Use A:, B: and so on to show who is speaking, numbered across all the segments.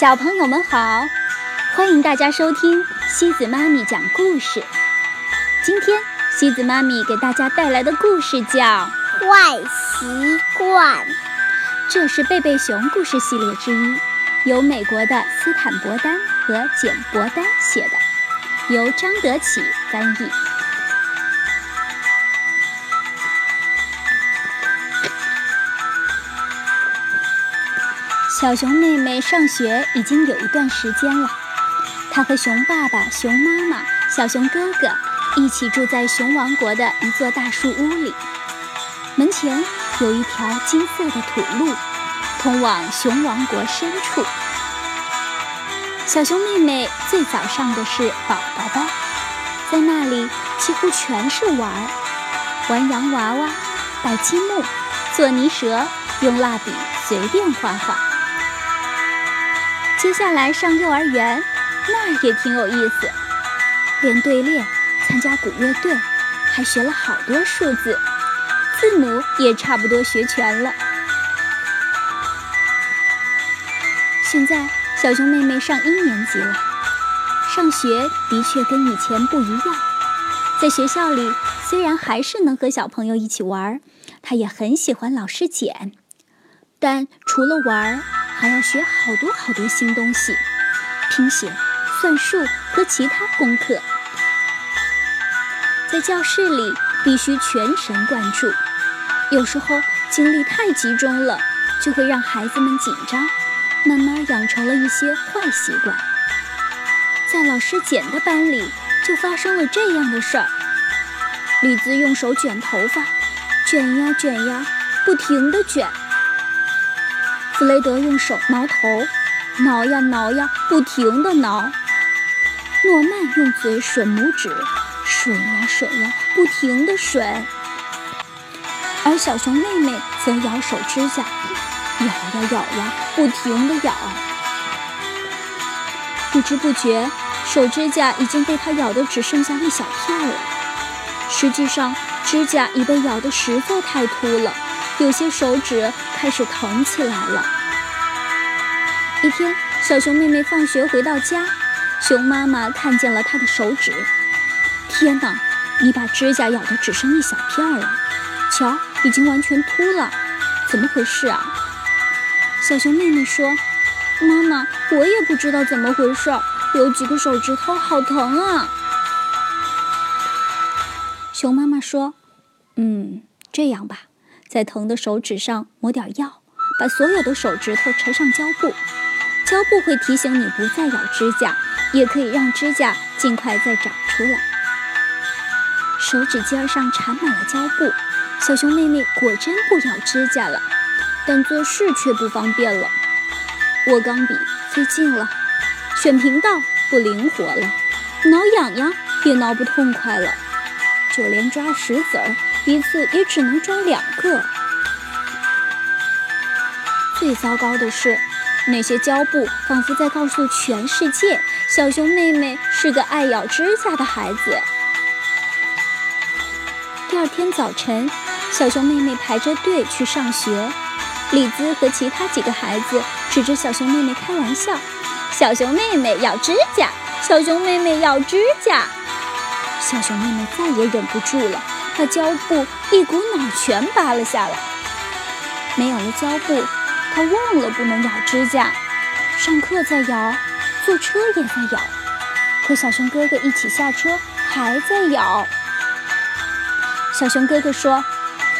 A: 小朋友们好，欢迎大家收听西子妈咪讲故事。今天西子妈咪给大家带来的故事叫《
B: 坏习惯》，
A: 这是贝贝熊故事系列之一，由美国的斯坦伯丹和简伯丹写的，由张德启翻译。小熊妹妹上学已经有一段时间了，她和熊爸爸、熊妈妈、小熊哥哥一起住在熊王国的一座大树屋里。门前有一条金色的土路，通往熊王国深处。小熊妹妹最早上的是宝宝班，在那里几乎全是玩儿，玩洋娃娃、摆积木、做泥蛇，用蜡笔随便画画。接下来上幼儿园，那也挺有意思，练队列，参加鼓乐队，还学了好多数字，字母也差不多学全了。现在小熊妹妹上一年级了，上学的确跟以前不一样。在学校里，虽然还是能和小朋友一起玩，她也很喜欢老师简，但除了玩。还要学好多好多新东西，拼写、算术和其他功课。在教室里必须全神贯注，有时候精力太集中了，就会让孩子们紧张，慢慢养成了一些坏习惯。在老师简的班里，就发生了这样的事儿：李子用手卷头发，卷呀卷呀，不停地卷。弗雷德用手挠头，挠呀挠呀，不停地挠。诺曼用嘴吮拇指，吮呀吮呀，不停地吮。而小熊妹妹则咬手指甲，咬呀咬呀，不停地咬。不知不觉，手指甲已经被它咬得只剩下一小片了。实际上，指甲已被咬得实在太秃了。有些手指开始疼起来了。一天，小熊妹妹放学回到家，熊妈妈看见了她的手指。天哪，你把指甲咬得只剩一小片了，瞧，已经完全秃了，怎么回事啊？小熊妹妹说：“妈妈，我也不知道怎么回事，有几个手指头好疼啊。”熊妈妈说：“嗯，这样吧。”在疼的手指上抹点药，把所有的手指头缠上胶布，胶布会提醒你不再咬指甲，也可以让指甲尽快再长出来。手指尖上缠满了胶布，小熊妹妹果真不咬指甲了，但做事却不方便了。握钢笔费劲了，选频道不灵活了，挠痒痒也挠不痛快了，就连抓石子儿。一次也只能抓两个。最糟糕的是，那些胶布仿佛在告诉全世界：小熊妹妹是个爱咬指甲的孩子。第二天早晨，小熊妹妹排着队去上学，李兹和其他几个孩子指着小熊妹妹开玩笑：“小熊妹妹咬指甲，小熊妹妹咬指甲。”小熊妹妹再也忍不住了。把胶布一股脑全拔了下来。没有了胶布，他忘了不能咬指甲。上课在咬，坐车也在咬，和小熊哥哥一起下车还在咬。小熊哥哥说：“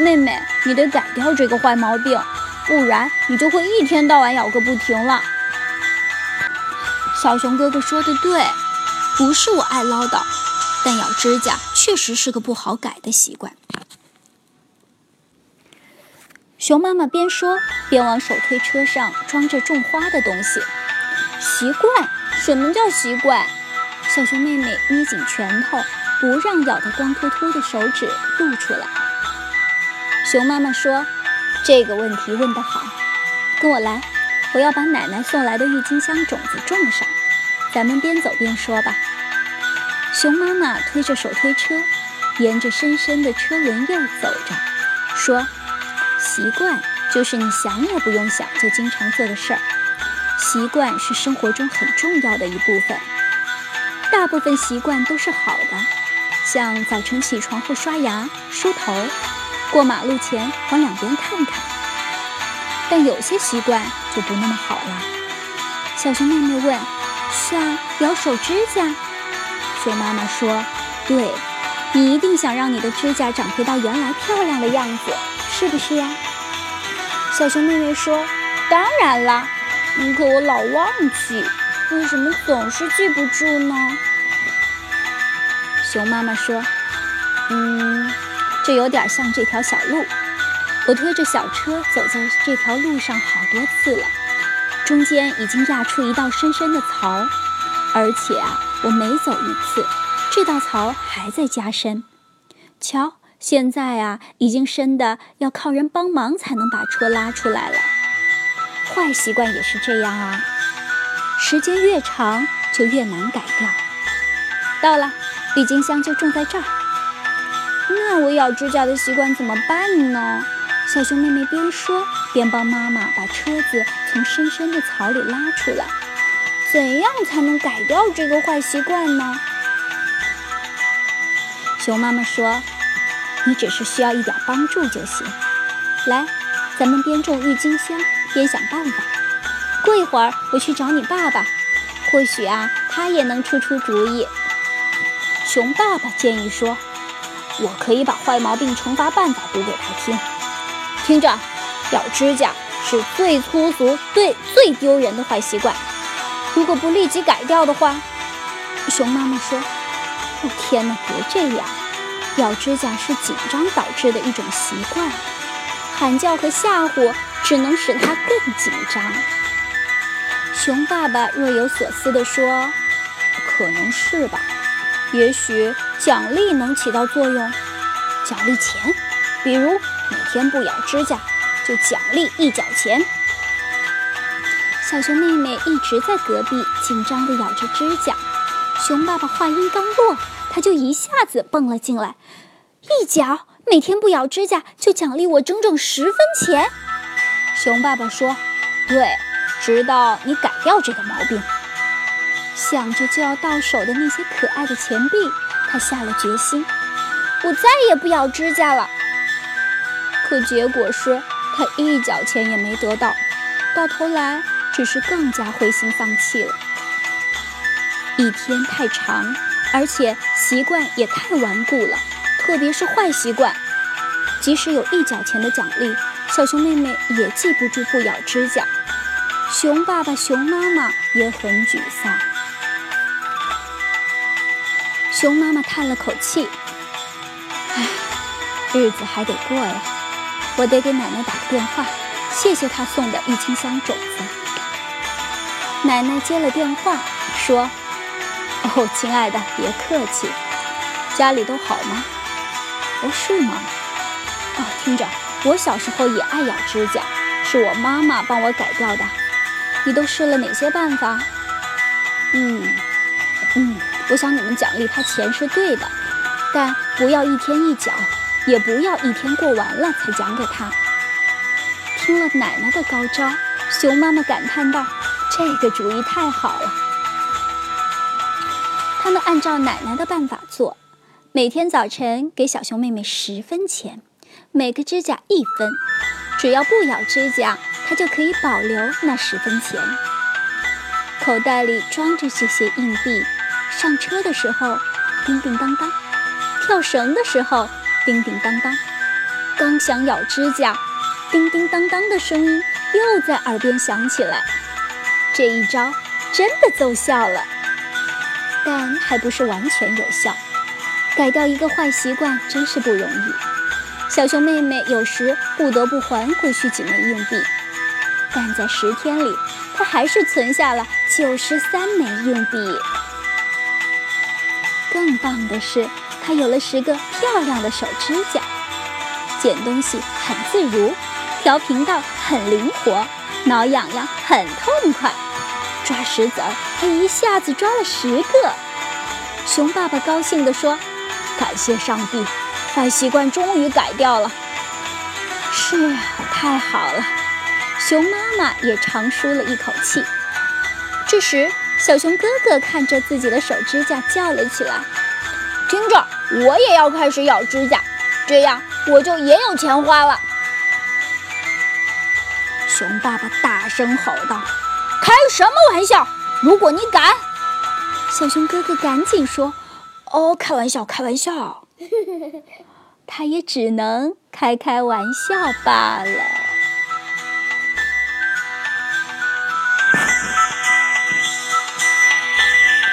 A: 妹妹，你得改掉这个坏毛病，不然你就会一天到晚咬个不停了。”小熊哥哥说的对，不是我爱唠叨。但咬指甲确实是个不好改的习惯。熊妈妈边说边往手推车上装着种花的东西。习惯？什么叫习惯？小熊妹妹捏紧拳头，不让咬得光秃秃的手指露出来。熊妈妈说：“这个问题问得好，跟我来，我要把奶奶送来的郁金香种子种上。咱们边走边说吧。”熊妈妈推着手推车，沿着深深的车轮印走着，说：“习惯就是你想也不用想就经常做的事儿。习惯是生活中很重要的一部分。大部分习惯都是好的，像早晨起床后刷牙、梳头，过马路前往两边看看。但有些习惯就不那么好了。小熊妹妹问：“像咬手指甲？”熊妈妈说：“对，你一定想让你的指甲长回到原来漂亮的样子，是不是呀？”小熊妹妹说：“当然啦，可我老忘记，为什么总是记不住呢？”熊妈妈说：“嗯，这有点像这条小路。我推着小车走在这条路上好多次了，中间已经压出一道深深的槽，而且啊，我每走一次，这道槽还在加深。瞧。”现在啊，已经深的要靠人帮忙才能把车拉出来了。坏习惯也是这样啊，时间越长就越难改掉。到了，郁金香就种在这儿。那我咬指甲的习惯怎么办呢？小熊妹妹边说边帮妈妈把车子从深深的草里拉出来。怎样才能改掉这个坏习惯呢？熊妈妈说。你只是需要一点帮助就行。来，咱们边种郁金香边想办法。过一会儿我去找你爸爸，或许啊，他也能出出主意。熊爸爸建议说：“我可以把坏毛病惩罚办法读给他听。听着，咬指甲是最粗俗、最最丢人的坏习惯。如果不立即改掉的话，熊妈妈说：‘哦天哪，别这样。’”咬指甲是紧张导致的一种习惯，喊叫和吓唬只能使它更紧张。熊爸爸若有所思地说：“可能是吧，也许奖励能起到作用。奖励钱，比如每天不咬指甲就奖励一角钱。”小熊妹妹一直在隔壁紧张地咬着指甲。熊爸爸话音刚落。他就一下子蹦了进来，一脚每天不咬指甲就奖励我整整十分钱。熊爸爸说：“对，直到你改掉这个毛病。”想着就要到手的那些可爱的钱币，他下了决心：我再也不咬指甲了。可结果是他一角钱也没得到，到头来只是更加灰心丧气了。一天太长。而且习惯也太顽固了，特别是坏习惯。即使有一角钱的奖励，小熊妹妹也记不住不咬指甲。熊爸爸、熊妈妈也很沮丧。熊妈妈叹了口气：“唉，日子还得过呀，我得给奶奶打个电话，谢谢她送的郁金香种子。”奶奶接了电话，说。哦，亲爱的，别客气。家里都好吗？哦，是吗？哦，听着，我小时候也爱咬指甲，是我妈妈帮我改掉的。你都试了哪些办法？嗯嗯，我想你们奖励他钱是对的，但不要一天一角，也不要一天过完了才奖给他。听了奶奶的高招，熊妈妈感叹道：“这个主意太好了。”他们按照奶奶的办法做，每天早晨给小熊妹妹十分钱，每个指甲一分，只要不咬指甲，她就可以保留那十分钱。口袋里装着这些硬币，上车的时候叮叮当当，跳绳的时候叮叮当当，刚想咬指甲，叮叮当当的声音又在耳边响起来。这一招真的奏效了。但还不是完全有效，改掉一个坏习惯真是不容易。小熊妹妹有时不得不还回去几枚硬币，但在十天里，她还是存下了九十三枚硬币。更棒的是，她有了十个漂亮的手指甲，捡东西很自如，调频道很灵活，挠痒痒很痛快。抓石子儿，他一下子抓了十个。熊爸爸高兴地说：“感谢上帝，坏习惯终于改掉了。”是啊，太好了。熊妈妈也长舒了一口气。这时，小熊哥哥看着自己的手指甲，叫了起来：“
C: 听着，我也要开始咬指甲，这样我就也有钱花了。”
A: 熊爸爸大声吼道：“
C: 开什么玩笑！如果你敢……”
A: 小熊哥哥赶紧说：“哦，开玩笑，开玩笑。”他也只能开开玩笑罢了。